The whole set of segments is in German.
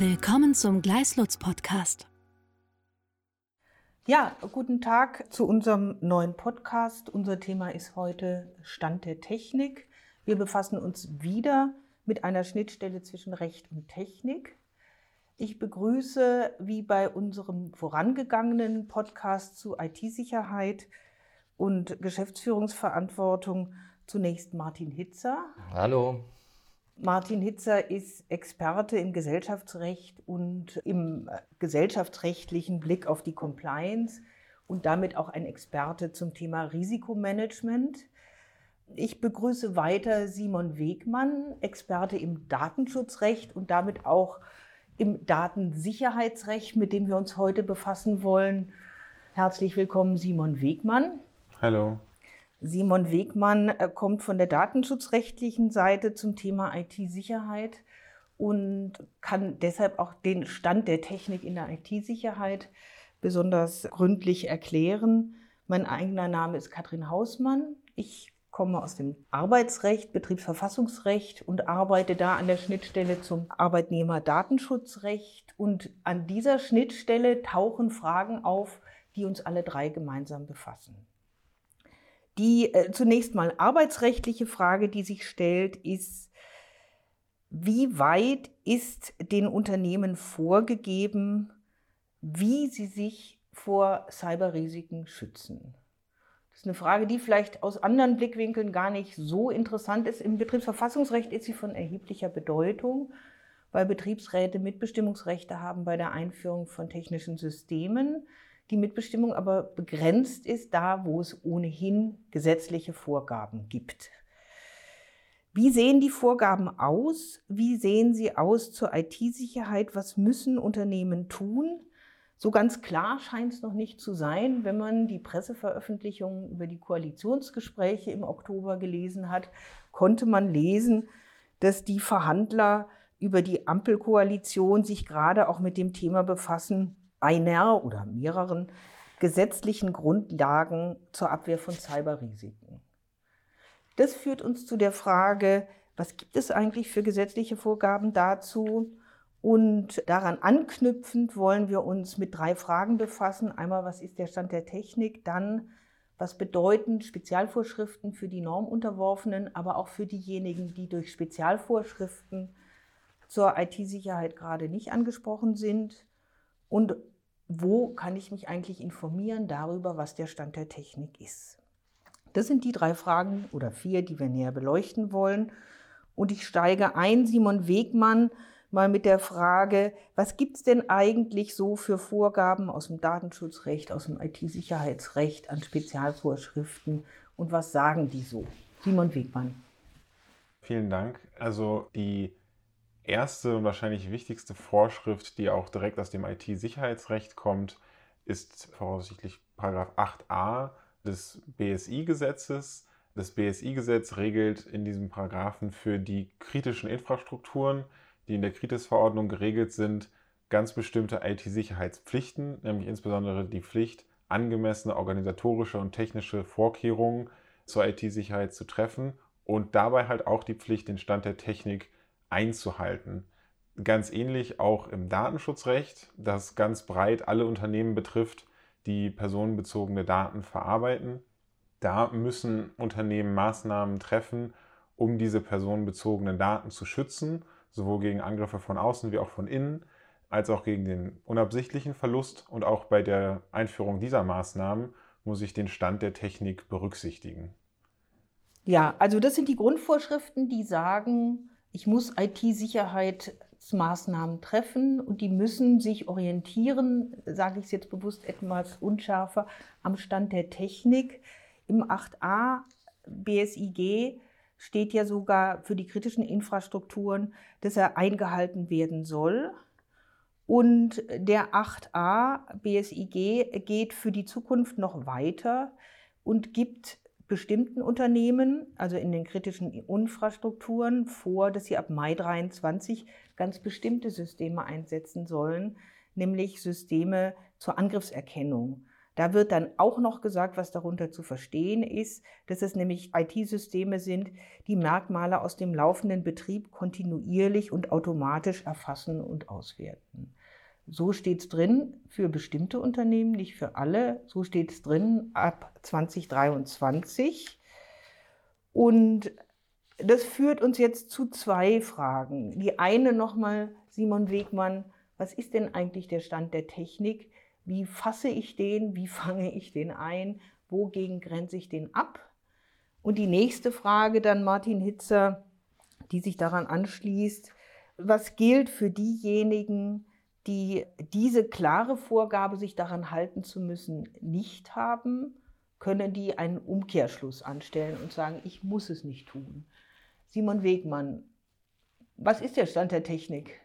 Willkommen zum Gleislutz Podcast. Ja, guten Tag zu unserem neuen Podcast. Unser Thema ist heute Stand der Technik. Wir befassen uns wieder mit einer Schnittstelle zwischen Recht und Technik. Ich begrüße, wie bei unserem vorangegangenen Podcast zu IT-Sicherheit und Geschäftsführungsverantwortung, zunächst Martin Hitzer. Hallo. Martin Hitzer ist Experte im Gesellschaftsrecht und im gesellschaftsrechtlichen Blick auf die Compliance und damit auch ein Experte zum Thema Risikomanagement. Ich begrüße weiter Simon Wegmann, Experte im Datenschutzrecht und damit auch im Datensicherheitsrecht, mit dem wir uns heute befassen wollen. Herzlich willkommen, Simon Wegmann. Hallo. Simon Wegmann äh, kommt von der datenschutzrechtlichen Seite zum Thema IT-Sicherheit und kann deshalb auch den Stand der Technik in der IT-Sicherheit besonders gründlich erklären. Mein eigener Name ist Katrin Hausmann. Ich komme aus dem Arbeitsrecht, Betriebsverfassungsrecht und arbeite da an der Schnittstelle zum Arbeitnehmerdatenschutzrecht. Und an dieser Schnittstelle tauchen Fragen auf, die uns alle drei gemeinsam befassen. Die äh, zunächst mal arbeitsrechtliche Frage, die sich stellt, ist, wie weit ist den Unternehmen vorgegeben, wie sie sich vor Cyberrisiken schützen? Das ist eine Frage, die vielleicht aus anderen Blickwinkeln gar nicht so interessant ist. Im Betriebsverfassungsrecht ist sie von erheblicher Bedeutung, weil Betriebsräte Mitbestimmungsrechte haben bei der Einführung von technischen Systemen die Mitbestimmung aber begrenzt ist da, wo es ohnehin gesetzliche Vorgaben gibt. Wie sehen die Vorgaben aus? Wie sehen sie aus zur IT-Sicherheit? Was müssen Unternehmen tun? So ganz klar scheint es noch nicht zu sein, wenn man die Presseveröffentlichungen über die Koalitionsgespräche im Oktober gelesen hat, konnte man lesen, dass die Verhandler über die Ampelkoalition sich gerade auch mit dem Thema befassen, einer oder mehreren gesetzlichen Grundlagen zur Abwehr von Cyberrisiken. Das führt uns zu der Frage, was gibt es eigentlich für gesetzliche Vorgaben dazu? Und daran anknüpfend wollen wir uns mit drei Fragen befassen. Einmal, was ist der Stand der Technik? Dann, was bedeuten Spezialvorschriften für die Normunterworfenen, aber auch für diejenigen, die durch Spezialvorschriften zur IT-Sicherheit gerade nicht angesprochen sind? Und wo kann ich mich eigentlich informieren darüber, was der Stand der Technik ist? Das sind die drei Fragen oder vier, die wir näher beleuchten wollen. Und ich steige ein, Simon Wegmann, mal mit der Frage, was gibt's denn eigentlich so für Vorgaben aus dem Datenschutzrecht, aus dem IT-Sicherheitsrecht an Spezialvorschriften und was sagen die so? Simon Wegmann. Vielen Dank. Also die erste und wahrscheinlich wichtigste Vorschrift, die auch direkt aus dem IT-Sicherheitsrecht kommt, ist voraussichtlich Paragraph 8a des BSI-Gesetzes. Das BSI-Gesetz regelt in diesem Paragraphen für die kritischen Infrastrukturen, die in der Kritis-Verordnung geregelt sind, ganz bestimmte IT-Sicherheitspflichten, nämlich insbesondere die Pflicht, angemessene organisatorische und technische Vorkehrungen zur IT-Sicherheit zu treffen und dabei halt auch die Pflicht, den Stand der Technik einzuhalten. Ganz ähnlich auch im Datenschutzrecht, das ganz breit alle Unternehmen betrifft, die personenbezogene Daten verarbeiten. Da müssen Unternehmen Maßnahmen treffen, um diese personenbezogenen Daten zu schützen, sowohl gegen Angriffe von außen wie auch von innen, als auch gegen den unabsichtlichen Verlust. Und auch bei der Einführung dieser Maßnahmen muss ich den Stand der Technik berücksichtigen. Ja, also das sind die Grundvorschriften, die sagen, ich muss IT-Sicherheitsmaßnahmen treffen und die müssen sich orientieren, sage ich es jetzt bewusst etwas unschärfer, am Stand der Technik. Im 8a BSIG steht ja sogar für die kritischen Infrastrukturen, dass er eingehalten werden soll. Und der 8a BSIG geht für die Zukunft noch weiter und gibt bestimmten Unternehmen, also in den kritischen Infrastrukturen, vor, dass sie ab Mai 23 ganz bestimmte Systeme einsetzen sollen, nämlich Systeme zur Angriffserkennung. Da wird dann auch noch gesagt, was darunter zu verstehen ist, dass es nämlich IT-Systeme sind, die Merkmale aus dem laufenden Betrieb kontinuierlich und automatisch erfassen und auswerten. So steht es drin für bestimmte Unternehmen, nicht für alle. So steht es drin ab 2023. Und das führt uns jetzt zu zwei Fragen. Die eine nochmal, Simon Wegmann, was ist denn eigentlich der Stand der Technik? Wie fasse ich den? Wie fange ich den ein? Wogegen grenze ich den ab? Und die nächste Frage dann, Martin Hitzer, die sich daran anschließt, was gilt für diejenigen, die diese klare Vorgabe, sich daran halten zu müssen, nicht haben? Können die einen Umkehrschluss anstellen und sagen, ich muss es nicht tun? Simon Wegmann, was ist der Stand der Technik?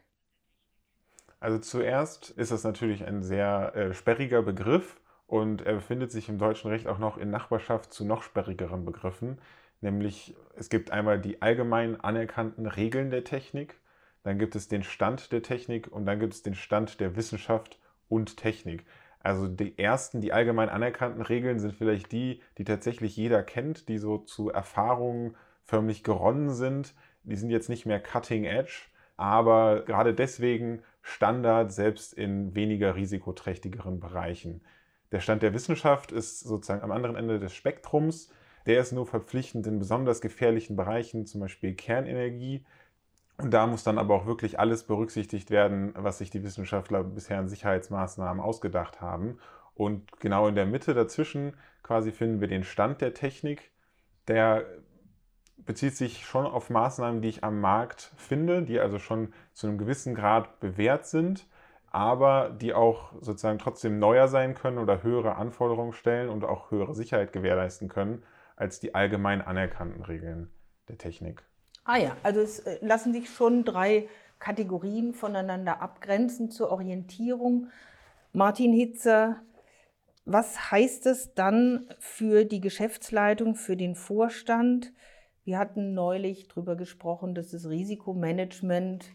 Also zuerst ist das natürlich ein sehr äh, sperriger Begriff und er befindet sich im deutschen Recht auch noch in Nachbarschaft zu noch sperrigeren Begriffen. Nämlich es gibt einmal die allgemein anerkannten Regeln der Technik, dann gibt es den Stand der Technik und dann gibt es den Stand der Wissenschaft und Technik. Also die ersten, die allgemein anerkannten Regeln sind vielleicht die, die tatsächlich jeder kennt, die so zu Erfahrungen förmlich geronnen sind. Die sind jetzt nicht mehr cutting edge, aber gerade deswegen Standard selbst in weniger risikoträchtigeren Bereichen. Der Stand der Wissenschaft ist sozusagen am anderen Ende des Spektrums. Der ist nur verpflichtend in besonders gefährlichen Bereichen, zum Beispiel Kernenergie. Und da muss dann aber auch wirklich alles berücksichtigt werden, was sich die Wissenschaftler bisher an Sicherheitsmaßnahmen ausgedacht haben. Und genau in der Mitte dazwischen quasi finden wir den Stand der Technik, der bezieht sich schon auf Maßnahmen, die ich am Markt finde, die also schon zu einem gewissen Grad bewährt sind, aber die auch sozusagen trotzdem neuer sein können oder höhere Anforderungen stellen und auch höhere Sicherheit gewährleisten können als die allgemein anerkannten Regeln der Technik. Ah ja, also es äh, lassen sich schon drei Kategorien voneinander abgrenzen zur Orientierung. Martin Hitzer, was heißt es dann für die Geschäftsleitung, für den Vorstand? Wir hatten neulich darüber gesprochen, dass das Risikomanagement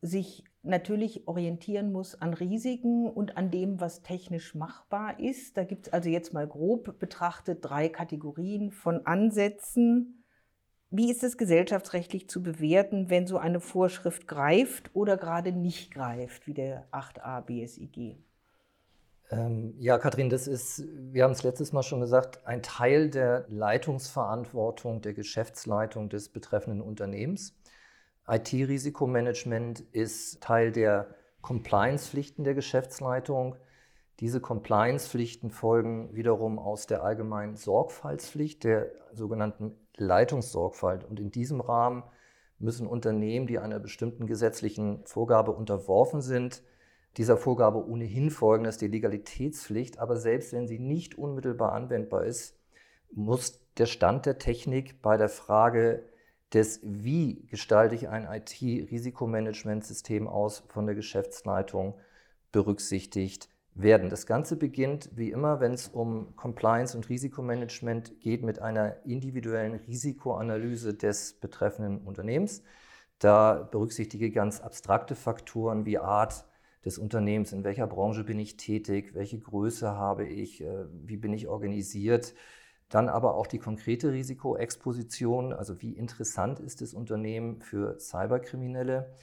sich natürlich orientieren muss an Risiken und an dem, was technisch machbar ist. Da gibt es also jetzt mal grob betrachtet drei Kategorien von Ansätzen. Wie ist es gesellschaftsrechtlich zu bewerten, wenn so eine Vorschrift greift oder gerade nicht greift, wie der 8a BSIG? Ähm, ja, Kathrin, das ist, wir haben es letztes Mal schon gesagt, ein Teil der Leitungsverantwortung der Geschäftsleitung des betreffenden Unternehmens. IT-Risikomanagement ist Teil der Compliance-Pflichten der Geschäftsleitung. Diese Compliance-Pflichten folgen wiederum aus der allgemeinen Sorgfaltspflicht, der sogenannten Leitungssorgfalt. Und in diesem Rahmen müssen Unternehmen, die einer bestimmten gesetzlichen Vorgabe unterworfen sind, dieser Vorgabe ohnehin folgen, das ist die Legalitätspflicht, aber selbst wenn sie nicht unmittelbar anwendbar ist, muss der Stand der Technik bei der Frage des, wie gestalte ich ein IT-Risikomanagementsystem aus, von der Geschäftsleitung berücksichtigt werden. Das Ganze beginnt wie immer, wenn es um Compliance und Risikomanagement geht, mit einer individuellen Risikoanalyse des betreffenden Unternehmens. Da berücksichtige ich ganz abstrakte Faktoren wie Art, des Unternehmens, in welcher Branche bin ich tätig, welche Größe habe ich, äh, wie bin ich organisiert. Dann aber auch die konkrete Risikoexposition, also wie interessant ist das Unternehmen für Cyberkriminelle.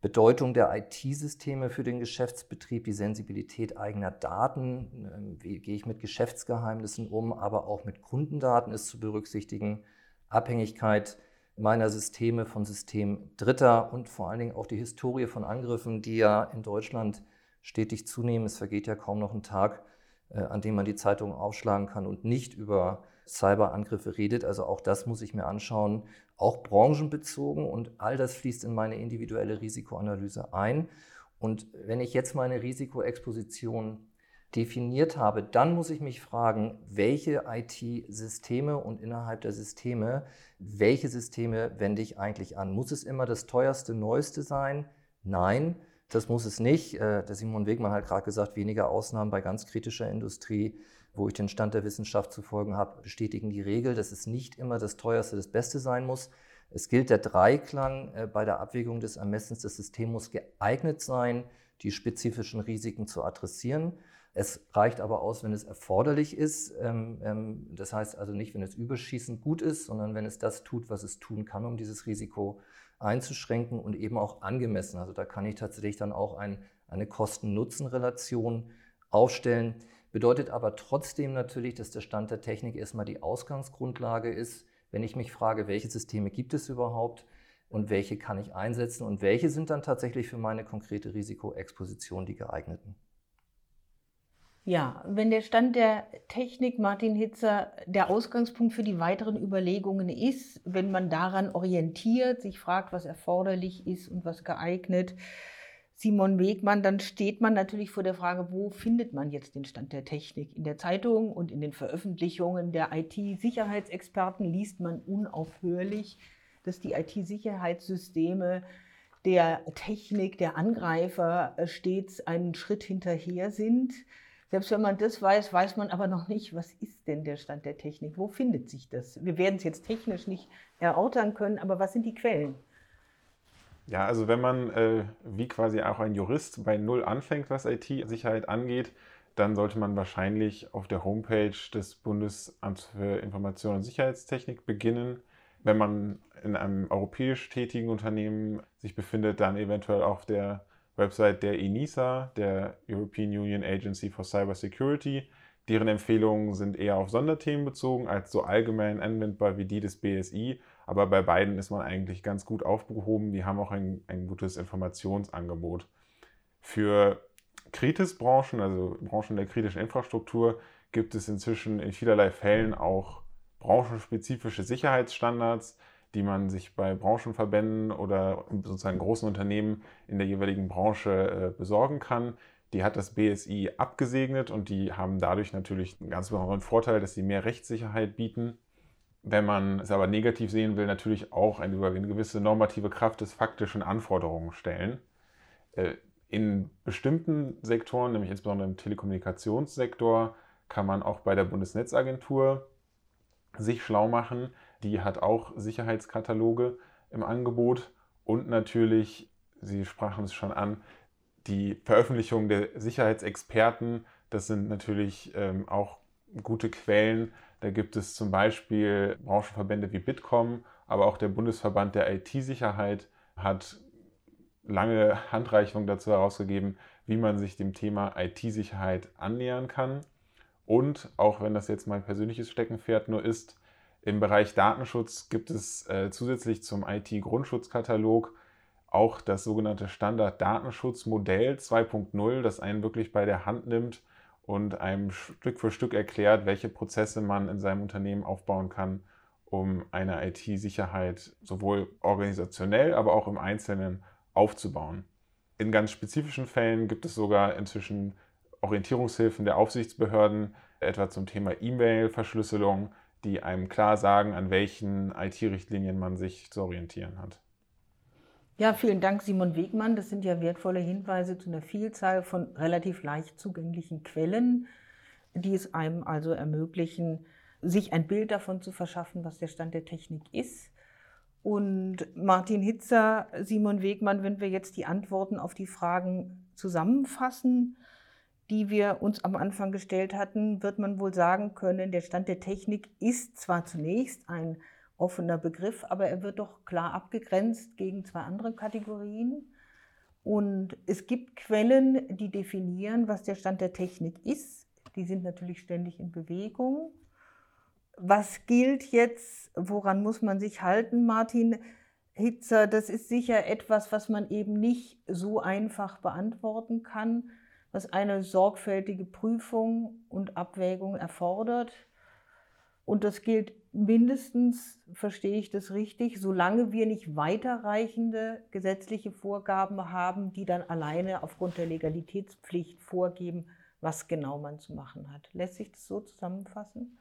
Bedeutung der IT-Systeme für den Geschäftsbetrieb, die Sensibilität eigener Daten, ähm, wie gehe ich mit Geschäftsgeheimnissen um, aber auch mit Kundendaten ist zu berücksichtigen, Abhängigkeit meiner Systeme von Systemen Dritter und vor allen Dingen auch die Historie von Angriffen, die ja in Deutschland stetig zunehmen. Es vergeht ja kaum noch ein Tag, äh, an dem man die Zeitung aufschlagen kann und nicht über Cyberangriffe redet. Also auch das muss ich mir anschauen, auch branchenbezogen und all das fließt in meine individuelle Risikoanalyse ein. Und wenn ich jetzt meine Risikoexposition definiert habe, dann muss ich mich fragen, welche IT-Systeme und innerhalb der Systeme, welche Systeme wende ich eigentlich an? Muss es immer das teuerste, neueste sein? Nein, das muss es nicht. Äh, der Simon Wegmann hat gerade gesagt, weniger Ausnahmen bei ganz kritischer Industrie, wo ich den Stand der Wissenschaft zu folgen habe, bestätigen die Regel, dass es nicht immer das teuerste, das Beste sein muss. Es gilt der Dreiklang äh, bei der Abwägung des Ermessens. Das System muss geeignet sein, die spezifischen Risiken zu adressieren. Es reicht aber aus, wenn es erforderlich ist. Ähm, ähm, das heißt also nicht, wenn es überschießend gut ist, sondern wenn es das tut, was es tun kann, um dieses Risiko einzuschränken und eben auch angemessen. Also da kann ich tatsächlich dann auch ein, eine Kosten-Nutzen-Relation aufstellen. Bedeutet aber trotzdem natürlich, dass der Stand der Technik erstmal die Ausgangsgrundlage ist. Wenn ich mich frage, welche Systeme gibt es überhaupt und welche kann ich einsetzen und welche sind dann tatsächlich für meine konkrete Risikoexposition die geeigneten. Ja, wenn der Stand der Technik, Martin Hitzer, der Ausgangspunkt für die weiteren Überlegungen ist, wenn man daran orientiert, sich fragt, was erforderlich ist und was geeignet, Simon Wegmann, dann steht man natürlich vor der Frage, wo findet man jetzt den Stand der Technik? In der Zeitung und in den Veröffentlichungen der IT-Sicherheitsexperten liest man unaufhörlich, dass die IT-Sicherheitssysteme der Technik der Angreifer stets einen Schritt hinterher sind. Selbst wenn man das weiß, weiß man aber noch nicht, was ist denn der Stand der Technik? Wo findet sich das? Wir werden es jetzt technisch nicht erörtern können, aber was sind die Quellen? Ja, also wenn man äh, wie quasi auch ein Jurist bei Null anfängt, was IT-Sicherheit angeht, dann sollte man wahrscheinlich auf der Homepage des Bundesamts für Information und Sicherheitstechnik beginnen. Wenn man in einem europäisch tätigen Unternehmen sich befindet, dann eventuell auf der Website der ENISA, der European Union Agency for Cyber Security. Deren Empfehlungen sind eher auf Sonderthemen bezogen als so allgemein anwendbar wie die des BSI. Aber bei beiden ist man eigentlich ganz gut aufgehoben. Die haben auch ein, ein gutes Informationsangebot. Für Kritisbranchen, also Branchen der kritischen Infrastruktur, gibt es inzwischen in vielerlei Fällen auch branchenspezifische Sicherheitsstandards, die man sich bei Branchenverbänden oder sozusagen großen Unternehmen in der jeweiligen Branche äh, besorgen kann. Die hat das BSI abgesegnet und die haben dadurch natürlich einen ganz besonderen Vorteil, dass sie mehr Rechtssicherheit bieten. Wenn man es aber negativ sehen will, natürlich auch eine, gewisse normative Kraft des faktischen Anforderungen stellen. Äh, in bestimmten Sektoren, nämlich insbesondere im Telekommunikationssektor, kann man auch bei der Bundesnetzagentur sich schlau machen. Die hat auch Sicherheitskataloge im Angebot und natürlich, Sie sprachen es schon an, die Veröffentlichung der Sicherheitsexperten. Das sind natürlich ähm, auch gute Quellen. Da gibt es zum Beispiel Branchenverbände wie Bitkom, aber auch der Bundesverband der IT-Sicherheit hat lange Handreichungen dazu herausgegeben, wie man sich dem Thema IT-Sicherheit annähern kann. Und auch wenn das jetzt mein persönliches Steckenpferd nur ist, im Bereich Datenschutz gibt es äh, zusätzlich zum IT-Grundschutzkatalog auch das sogenannte Standard-Datenschutzmodell 2.0, das einen wirklich bei der Hand nimmt und einem Stück für Stück erklärt, welche Prozesse man in seinem Unternehmen aufbauen kann, um eine IT-Sicherheit sowohl organisationell, aber auch im Einzelnen aufzubauen. In ganz spezifischen Fällen gibt es sogar inzwischen Orientierungshilfen der Aufsichtsbehörden, etwa zum Thema E-Mail-Verschlüsselung, die einem klar sagen, an welchen IT-Richtlinien man sich zu orientieren hat. Ja, vielen Dank, Simon Wegmann. Das sind ja wertvolle Hinweise zu einer Vielzahl von relativ leicht zugänglichen Quellen, die es einem also ermöglichen, sich ein Bild davon zu verschaffen, was der Stand der Technik ist. Und Martin Hitzer, Simon Wegmann, wenn wir jetzt die Antworten auf die Fragen zusammenfassen, die wir uns am Anfang gestellt hatten, wird man wohl sagen können, der Stand der Technik ist zwar zunächst ein offener Begriff, aber er wird doch klar abgegrenzt gegen zwei andere Kategorien. Und es gibt Quellen, die definieren, was der Stand der Technik ist. Die sind natürlich ständig in Bewegung. Was gilt jetzt? Woran muss man sich halten, Martin Hitzer? Das ist sicher etwas, was man eben nicht so einfach beantworten kann was eine sorgfältige Prüfung und Abwägung erfordert. Und das gilt mindestens, verstehe ich das richtig, solange wir nicht weiterreichende gesetzliche Vorgaben haben, die dann alleine aufgrund der Legalitätspflicht vorgeben, was genau man zu machen hat. Lässt sich das so zusammenfassen?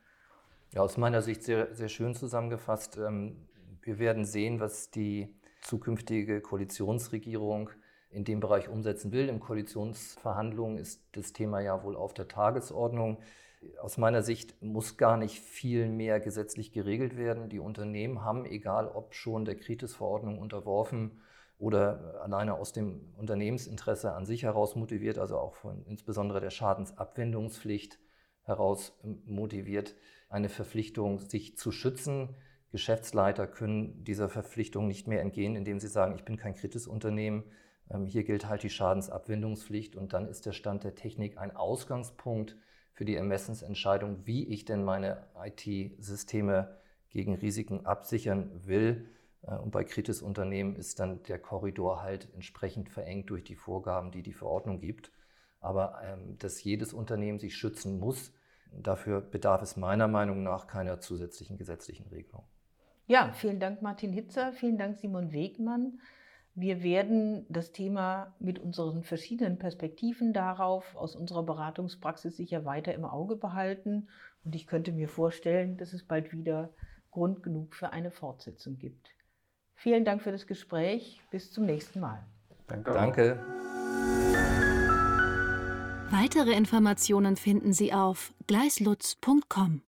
Ja, aus meiner Sicht sehr, sehr schön zusammengefasst. Ähm, wir werden sehen, was die zukünftige Koalitionsregierung in dem Bereich umsetzen will. In Koalitionsverhandlungen ist das Thema ja wohl auf der Tagesordnung. Aus meiner Sicht muss gar nicht viel mehr gesetzlich geregelt werden. Die Unternehmen haben, egal ob schon der Kritis-Verordnung unterworfen oder alleine aus dem Unternehmensinteresse an sich heraus motiviert, also auch von insbesondere der Schadensabwendungspflicht heraus motiviert, eine Verpflichtung, sich zu schützen. Geschäftsleiter können dieser Verpflichtung nicht mehr entgehen, indem sie sagen, ich bin kein kritisches Unternehmen, ähm, hier gilt halt die Schadensabwendungspflicht und dann ist der Stand der Technik ein Ausgangspunkt für die Ermessensentscheidung, wie ich denn meine IT-Systeme gegen Risiken absichern will. Äh, und bei kritis Unternehmen ist dann der Korridor halt entsprechend verengt durch die Vorgaben, die die Verordnung gibt. Aber ähm, dass jedes Unternehmen sich schützen muss, dafür bedarf es meiner Meinung nach keiner zusätzlichen gesetzlichen Regelung. Ja, vielen Dank Martin Hitzer, vielen Dank Simon Wegmann. Wir werden das Thema mit unseren verschiedenen Perspektiven darauf aus unserer Beratungspraxis sicher weiter im Auge behalten. Und ich könnte mir vorstellen, dass es bald wieder Grund genug für eine Fortsetzung gibt. Vielen Dank für das Gespräch. Bis zum nächsten Mal. Danke. Danke. Weitere Informationen finden Sie auf gleislutz.com.